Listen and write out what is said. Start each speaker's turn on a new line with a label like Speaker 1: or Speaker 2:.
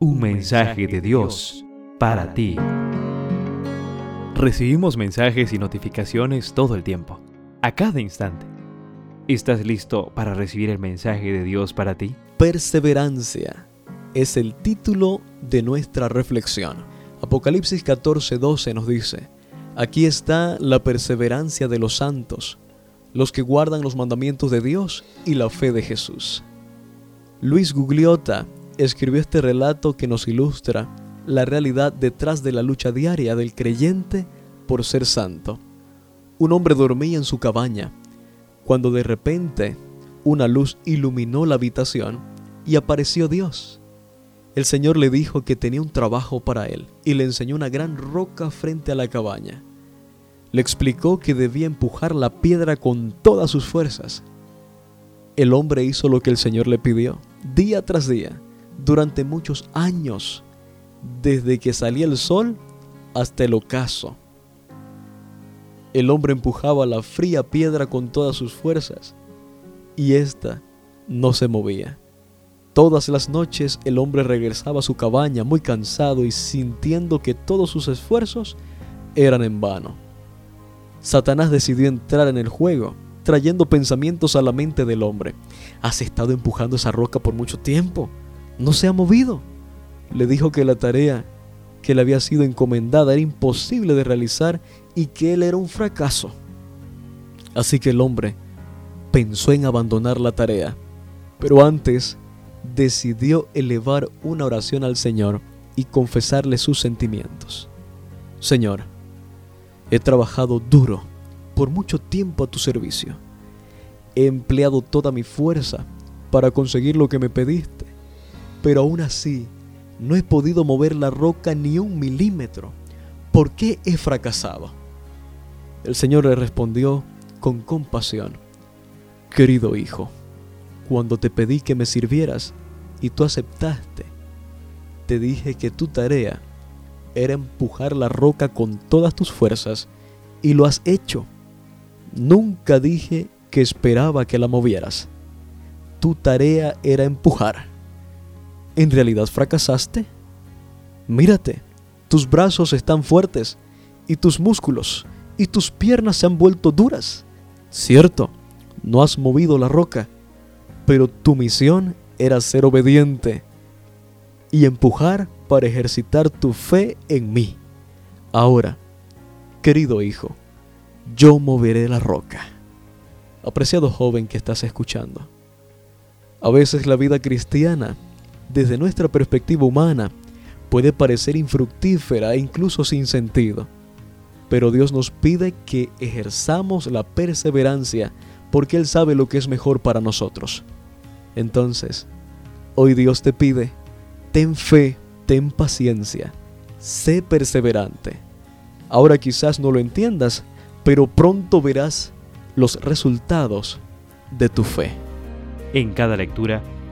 Speaker 1: Un mensaje de Dios para ti. Recibimos mensajes y notificaciones todo el tiempo, a cada instante. ¿Estás listo para recibir el mensaje de Dios para ti?
Speaker 2: Perseverancia es el título de nuestra reflexión. Apocalipsis 14:12 nos dice, aquí está la perseverancia de los santos, los que guardan los mandamientos de Dios y la fe de Jesús. Luis Gugliotta escribió este relato que nos ilustra la realidad detrás de la lucha diaria del creyente por ser santo. Un hombre dormía en su cabaña, cuando de repente una luz iluminó la habitación y apareció Dios. El Señor le dijo que tenía un trabajo para él y le enseñó una gran roca frente a la cabaña. Le explicó que debía empujar la piedra con todas sus fuerzas. El hombre hizo lo que el Señor le pidió, día tras día durante muchos años, desde que salía el sol hasta el ocaso. El hombre empujaba la fría piedra con todas sus fuerzas y ésta no se movía. Todas las noches el hombre regresaba a su cabaña muy cansado y sintiendo que todos sus esfuerzos eran en vano. Satanás decidió entrar en el juego, trayendo pensamientos a la mente del hombre. Has estado empujando esa roca por mucho tiempo no se ha movido. Le dijo que la tarea que le había sido encomendada era imposible de realizar y que él era un fracaso. Así que el hombre pensó en abandonar la tarea, pero antes decidió elevar una oración al Señor y confesarle sus sentimientos. Señor, he trabajado duro por mucho tiempo a tu servicio. He empleado toda mi fuerza para conseguir lo que me pediste pero aún así no he podido mover la roca ni un milímetro. ¿Por qué he fracasado? El Señor le respondió con compasión, Querido hijo, cuando te pedí que me sirvieras y tú aceptaste, te dije que tu tarea era empujar la roca con todas tus fuerzas y lo has hecho. Nunca dije que esperaba que la movieras. Tu tarea era empujar. ¿En realidad fracasaste? Mírate, tus brazos están fuertes y tus músculos y tus piernas se han vuelto duras. Cierto, no has movido la roca, pero tu misión era ser obediente y empujar para ejercitar tu fe en mí. Ahora, querido hijo, yo moveré la roca. Apreciado joven que estás escuchando, a veces la vida cristiana desde nuestra perspectiva humana, puede parecer infructífera e incluso sin sentido. Pero Dios nos pide que ejerzamos la perseverancia porque Él sabe lo que es mejor para nosotros. Entonces, hoy Dios te pide, ten fe, ten paciencia, sé perseverante. Ahora quizás no lo entiendas, pero pronto verás los resultados de tu fe.
Speaker 1: En cada lectura,